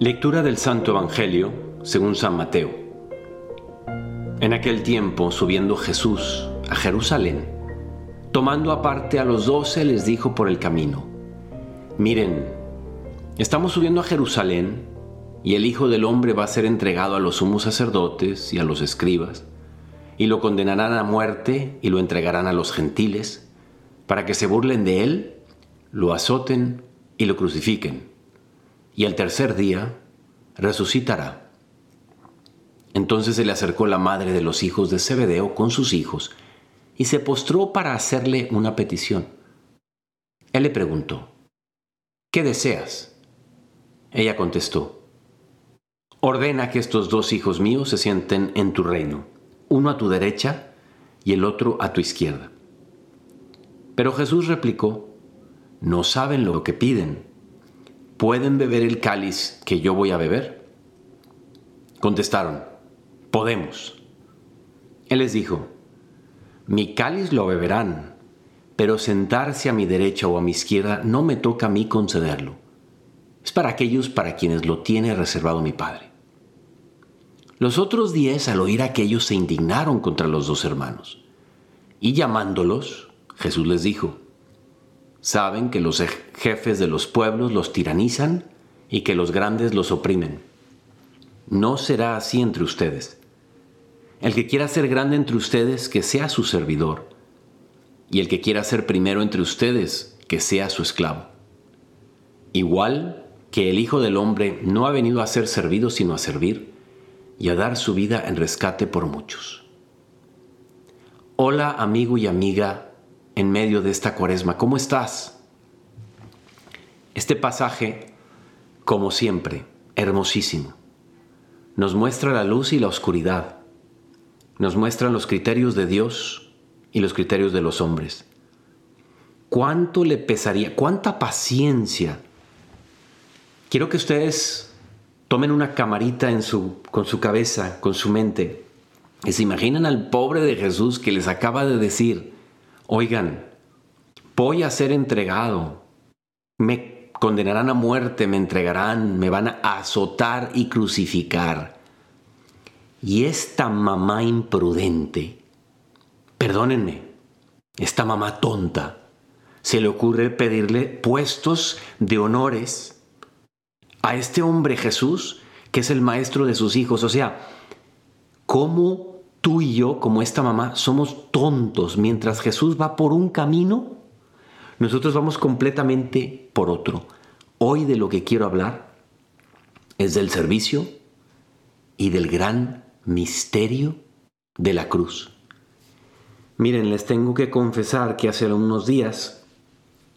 Lectura del Santo Evangelio según San Mateo. En aquel tiempo, subiendo Jesús a Jerusalén, tomando aparte a los doce, les dijo por el camino, Miren, estamos subiendo a Jerusalén y el Hijo del Hombre va a ser entregado a los sumos sacerdotes y a los escribas, y lo condenarán a muerte y lo entregarán a los gentiles, para que se burlen de él, lo azoten y lo crucifiquen y el tercer día resucitará. Entonces se le acercó la madre de los hijos de Zebedeo con sus hijos y se postró para hacerle una petición. Él le preguntó, ¿qué deseas? Ella contestó, ordena que estos dos hijos míos se sienten en tu reino, uno a tu derecha y el otro a tu izquierda. Pero Jesús replicó, no saben lo que piden. ¿Pueden beber el cáliz que yo voy a beber? Contestaron, podemos. Él les dijo, mi cáliz lo beberán, pero sentarse a mi derecha o a mi izquierda no me toca a mí concederlo. Es para aquellos para quienes lo tiene reservado mi Padre. Los otros diez al oír aquello se indignaron contra los dos hermanos. Y llamándolos, Jesús les dijo, Saben que los jefes de los pueblos los tiranizan y que los grandes los oprimen. No será así entre ustedes. El que quiera ser grande entre ustedes, que sea su servidor. Y el que quiera ser primero entre ustedes, que sea su esclavo. Igual que el Hijo del Hombre no ha venido a ser servido sino a servir y a dar su vida en rescate por muchos. Hola amigo y amiga en medio de esta cuaresma. ¿Cómo estás? Este pasaje, como siempre, hermosísimo. Nos muestra la luz y la oscuridad. Nos muestra los criterios de Dios y los criterios de los hombres. ¿Cuánto le pesaría? ¿Cuánta paciencia? Quiero que ustedes tomen una camarita en su, con su cabeza, con su mente, y se imaginan al pobre de Jesús que les acaba de decir, oigan, voy a ser entregado, me condenarán a muerte, me entregarán, me van a azotar y crucificar. Y esta mamá imprudente, perdónenme, esta mamá tonta, se le ocurre pedirle puestos de honores a este hombre Jesús, que es el maestro de sus hijos. O sea, ¿cómo tú y yo, como esta mamá, somos tontos. Mientras Jesús va por un camino, nosotros vamos completamente por otro. Hoy de lo que quiero hablar es del servicio y del gran misterio de la cruz. Miren, les tengo que confesar que hace unos días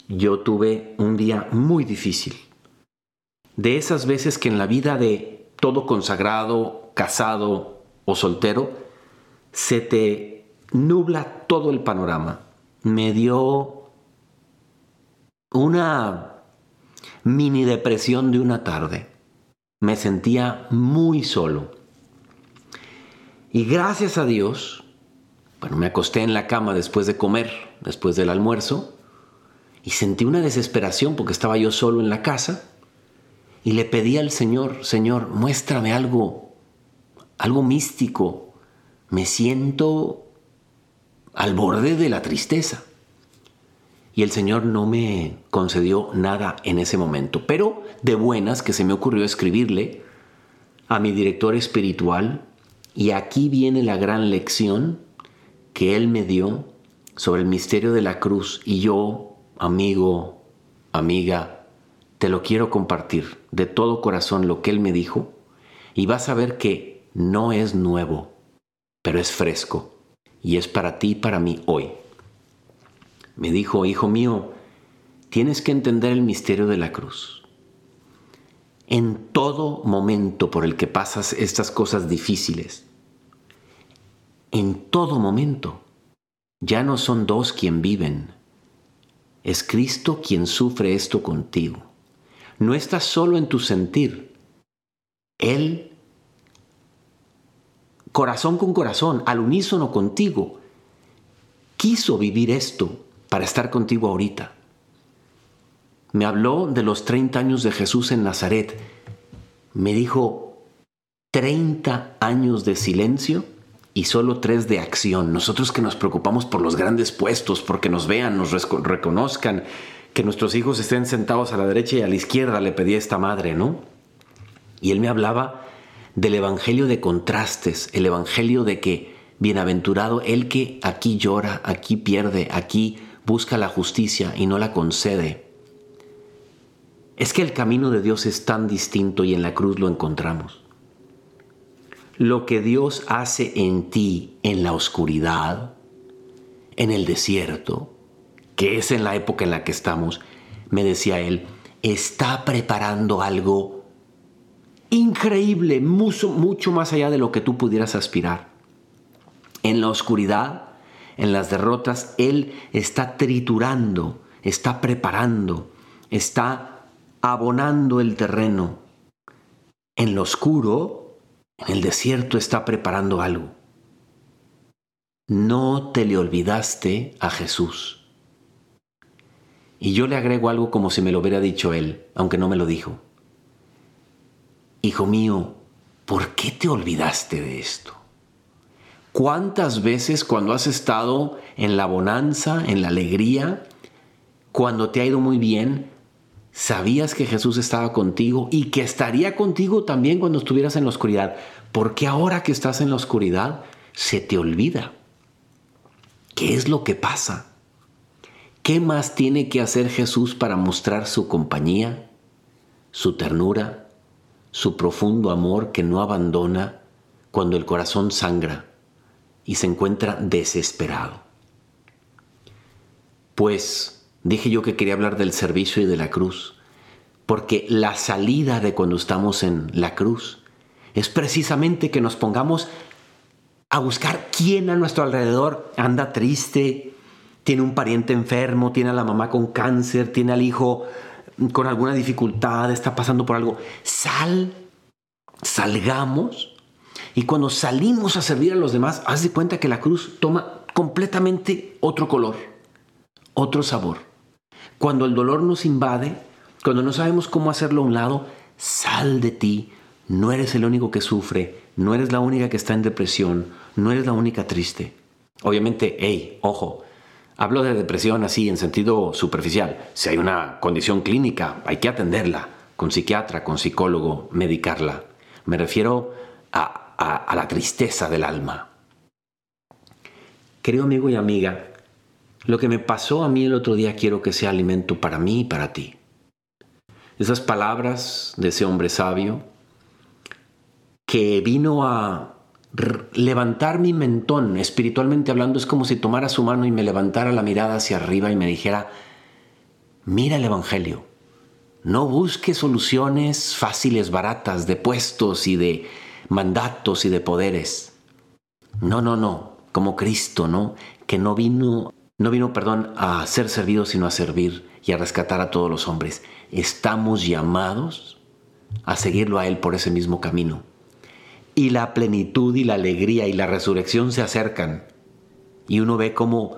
yo tuve un día muy difícil. De esas veces que en la vida de todo consagrado, casado o soltero, se te nubla todo el panorama. Me dio una mini depresión de una tarde. Me sentía muy solo. Y gracias a Dios, bueno, me acosté en la cama después de comer, después del almuerzo, y sentí una desesperación porque estaba yo solo en la casa, y le pedí al Señor, Señor, muéstrame algo, algo místico, me siento al borde de la tristeza. Y el Señor no me concedió nada en ese momento, pero de buenas que se me ocurrió escribirle a mi director espiritual y aquí viene la gran lección que Él me dio sobre el misterio de la cruz. Y yo, amigo, amiga, te lo quiero compartir de todo corazón lo que Él me dijo. Y vas a ver que no es nuevo pero es fresco y es para ti y para mí hoy. Me dijo, hijo mío, tienes que entender el misterio de la cruz. En todo momento por el que pasas estas cosas difíciles, en todo momento, ya no son dos quien viven, es Cristo quien sufre esto contigo. No estás solo en tu sentir, Él corazón con corazón, al unísono contigo, quiso vivir esto para estar contigo ahorita. Me habló de los 30 años de Jesús en Nazaret. Me dijo 30 años de silencio y solo tres de acción. Nosotros que nos preocupamos por los grandes puestos, porque nos vean, nos reconozcan, que nuestros hijos estén sentados a la derecha y a la izquierda, le pedí a esta madre, ¿no? Y él me hablaba del evangelio de contrastes, el evangelio de que bienaventurado el que aquí llora, aquí pierde, aquí busca la justicia y no la concede. Es que el camino de Dios es tan distinto y en la cruz lo encontramos. Lo que Dios hace en ti en la oscuridad, en el desierto, que es en la época en la que estamos, me decía él, está preparando algo increíble, mucho, mucho más allá de lo que tú pudieras aspirar. En la oscuridad, en las derrotas, Él está triturando, está preparando, está abonando el terreno. En lo oscuro, en el desierto, está preparando algo. No te le olvidaste a Jesús. Y yo le agrego algo como si me lo hubiera dicho Él, aunque no me lo dijo. Hijo mío, ¿por qué te olvidaste de esto? ¿Cuántas veces cuando has estado en la bonanza, en la alegría, cuando te ha ido muy bien, sabías que Jesús estaba contigo y que estaría contigo también cuando estuvieras en la oscuridad? ¿Por qué ahora que estás en la oscuridad se te olvida? ¿Qué es lo que pasa? ¿Qué más tiene que hacer Jesús para mostrar su compañía, su ternura, su profundo amor que no abandona cuando el corazón sangra y se encuentra desesperado. Pues dije yo que quería hablar del servicio y de la cruz, porque la salida de cuando estamos en la cruz es precisamente que nos pongamos a buscar quién a nuestro alrededor anda triste, tiene un pariente enfermo, tiene a la mamá con cáncer, tiene al hijo con alguna dificultad, está pasando por algo, sal, salgamos y cuando salimos a servir a los demás, haz de cuenta que la cruz toma completamente otro color, otro sabor. Cuando el dolor nos invade, cuando no sabemos cómo hacerlo a un lado, sal de ti, no eres el único que sufre, no eres la única que está en depresión, no eres la única triste. Obviamente, hey, ojo, Hablo de depresión así en sentido superficial. Si hay una condición clínica, hay que atenderla, con psiquiatra, con psicólogo, medicarla. Me refiero a, a la tristeza del alma. Querido amigo y amiga, lo que me pasó a mí el otro día quiero que sea alimento para mí y para ti. Esas palabras de ese hombre sabio que vino a levantar mi mentón, espiritualmente hablando, es como si tomara su mano y me levantara la mirada hacia arriba y me dijera, mira el Evangelio, no busques soluciones fáciles, baratas, de puestos y de mandatos y de poderes. No, no, no, como Cristo, ¿no? Que no vino, no vino, perdón, a ser servido, sino a servir y a rescatar a todos los hombres. Estamos llamados a seguirlo a Él por ese mismo camino y la plenitud y la alegría y la resurrección se acercan. Y uno ve cómo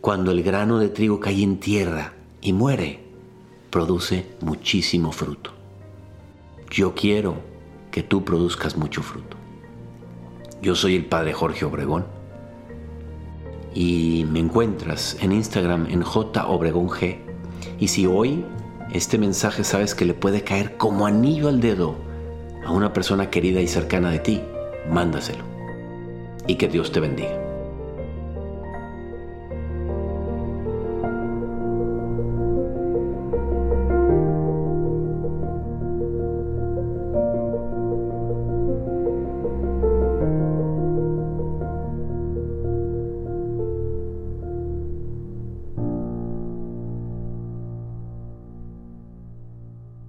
cuando el grano de trigo cae en tierra y muere, produce muchísimo fruto. Yo quiero que tú produzcas mucho fruto. Yo soy el Padre Jorge Obregón y me encuentras en Instagram en J Obregón G. Y si hoy este mensaje sabes que le puede caer como anillo al dedo a una persona querida y cercana de ti, mándaselo. Y que Dios te bendiga.